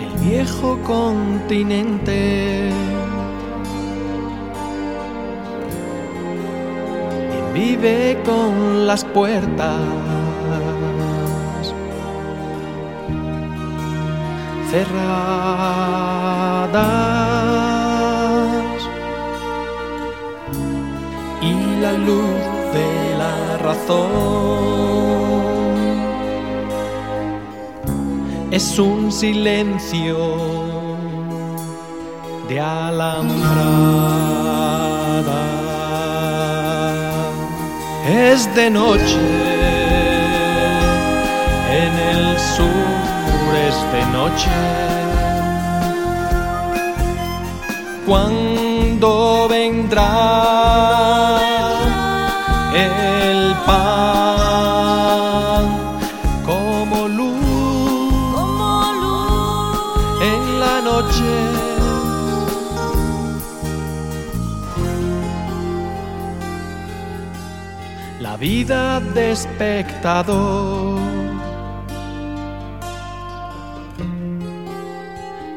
El viejo continente. Vive con las puertas cerradas. La luz de la razón es un silencio de alambrada. Es de noche en el sur es de noche. Cuando vendrá el pan como luz, como luz en la noche. La vida de espectador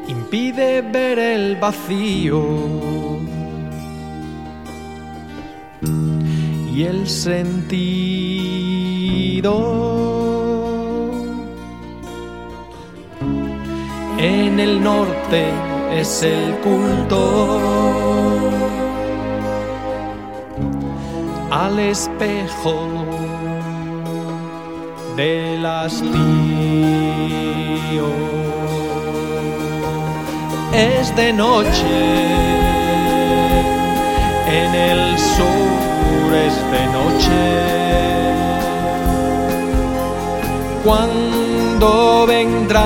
impide ver el vacío y el sentido. En el norte es el culto al espejo del hastío. Es de noche, en el sur es de noche. Cuando vendrá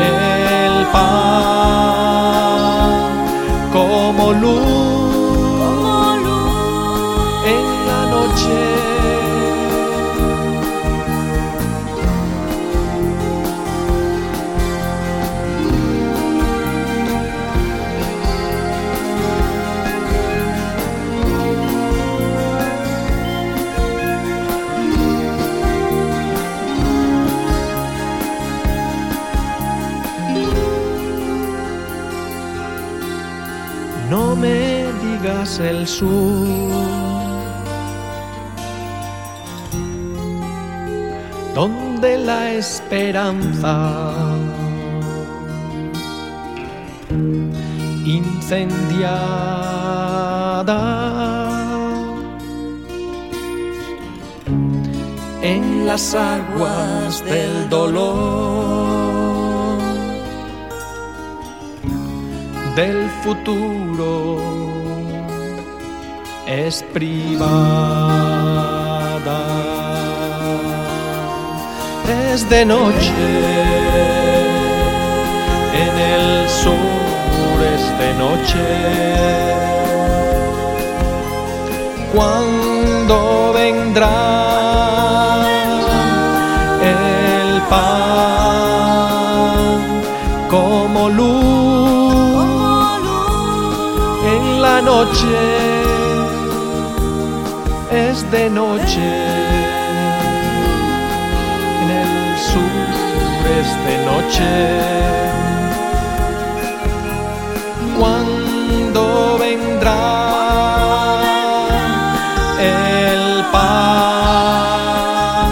el pan como luz como luz No me digas el sur. Donde la esperanza incendiada en las aguas del dolor del futuro es privada. Es de noche, en el sur es de noche. Cuando vendrá el pan como luz noche. Es de noche. En el sur es de noche. Cuando vendrá el pan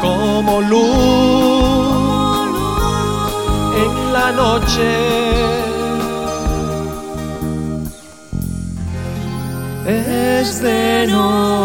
como luz en la noche Es de noche.